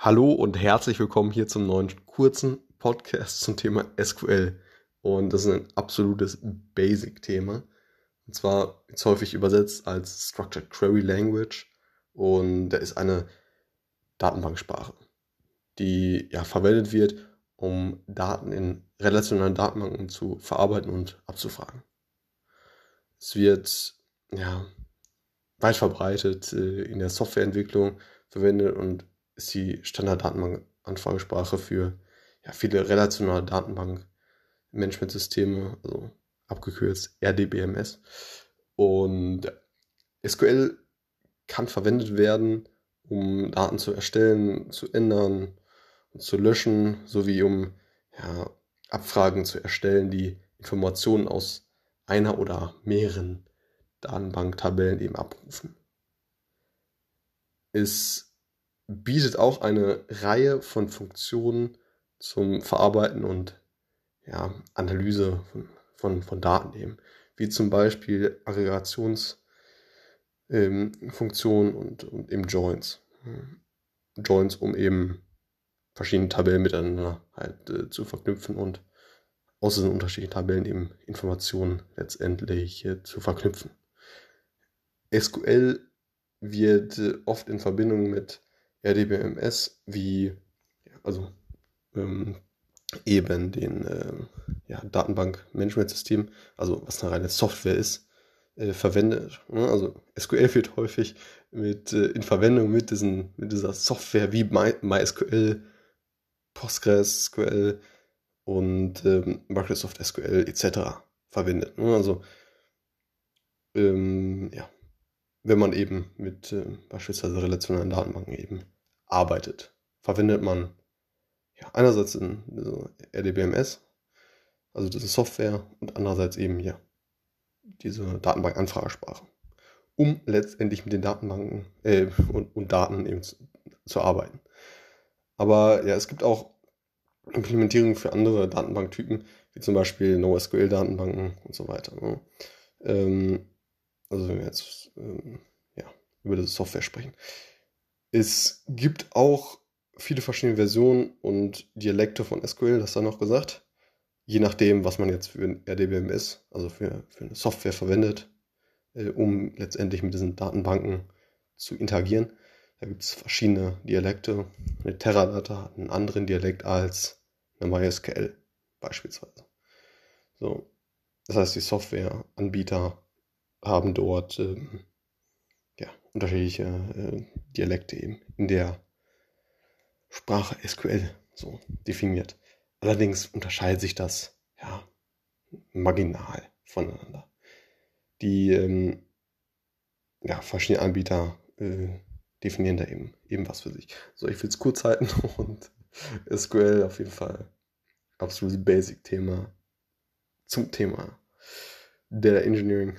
Hallo und herzlich willkommen hier zum neuen kurzen Podcast zum Thema SQL. Und das ist ein absolutes Basic-Thema. Und zwar ist häufig übersetzt als Structured Query Language. Und da ist eine Datenbanksprache, die ja verwendet wird, um Daten in relationalen Datenbanken zu verarbeiten und abzufragen. Es wird ja weit verbreitet äh, in der Softwareentwicklung verwendet und ist die Standarddatenbank-Anfragesprache für ja, viele relationale Datenbank-Management-Systeme, also abgekürzt RDBMS. Und SQL kann verwendet werden, um Daten zu erstellen, zu ändern und zu löschen, sowie um ja, Abfragen zu erstellen, die Informationen aus einer oder mehreren Datenbanktabellen eben abrufen. Ist bietet auch eine Reihe von Funktionen zum Verarbeiten und ja, Analyse von, von, von Daten eben, wie zum Beispiel Aggregationsfunktionen ähm, und, und eben Joins. Joins, um eben verschiedene Tabellen miteinander halt äh, zu verknüpfen und aus diesen unterschiedlichen Tabellen eben Informationen letztendlich äh, zu verknüpfen. SQL wird äh, oft in Verbindung mit RDBMS wie, also ähm, eben den äh, ja, Datenbank-Management-System, also was eine reine Software ist, äh, verwendet. Ne? Also SQL wird häufig mit, äh, in Verwendung mit, diesen, mit dieser Software wie My, MySQL, PostgreSQL und ähm, Microsoft SQL etc. verwendet. Ne? Also ähm, ja, wenn man eben mit äh, beispielsweise relationalen Datenbanken eben arbeitet, verwendet man ja, einerseits in so RDBMS, also diese Software, und andererseits eben hier diese Datenbank-Anfragesprache, um letztendlich mit den Datenbanken äh, und, und, Daten eben zu, zu, arbeiten. Aber ja, es gibt auch Implementierungen für andere Datenbanktypen, wie zum Beispiel NoSQL-Datenbanken und so weiter. Ne? Ähm, also wenn wir jetzt ähm, ja, über diese Software sprechen. Es gibt auch viele verschiedene Versionen und Dialekte von SQL, das da noch gesagt. Je nachdem, was man jetzt für ein RDBMS, also für, für eine Software verwendet, äh, um letztendlich mit diesen Datenbanken zu interagieren. Da gibt es verschiedene Dialekte. Eine Teradata hat einen anderen Dialekt als eine MySQL beispielsweise. So, das heißt, die Softwareanbieter haben dort ähm, ja, unterschiedliche äh, Dialekte eben in der Sprache SQL so definiert. Allerdings unterscheidet sich das ja marginal voneinander. Die ähm, ja, verschiedenen Anbieter äh, definieren da eben, eben was für sich. So, ich will es kurz halten und SQL auf jeden Fall absolutes Basic-Thema zum Thema Data Engineering.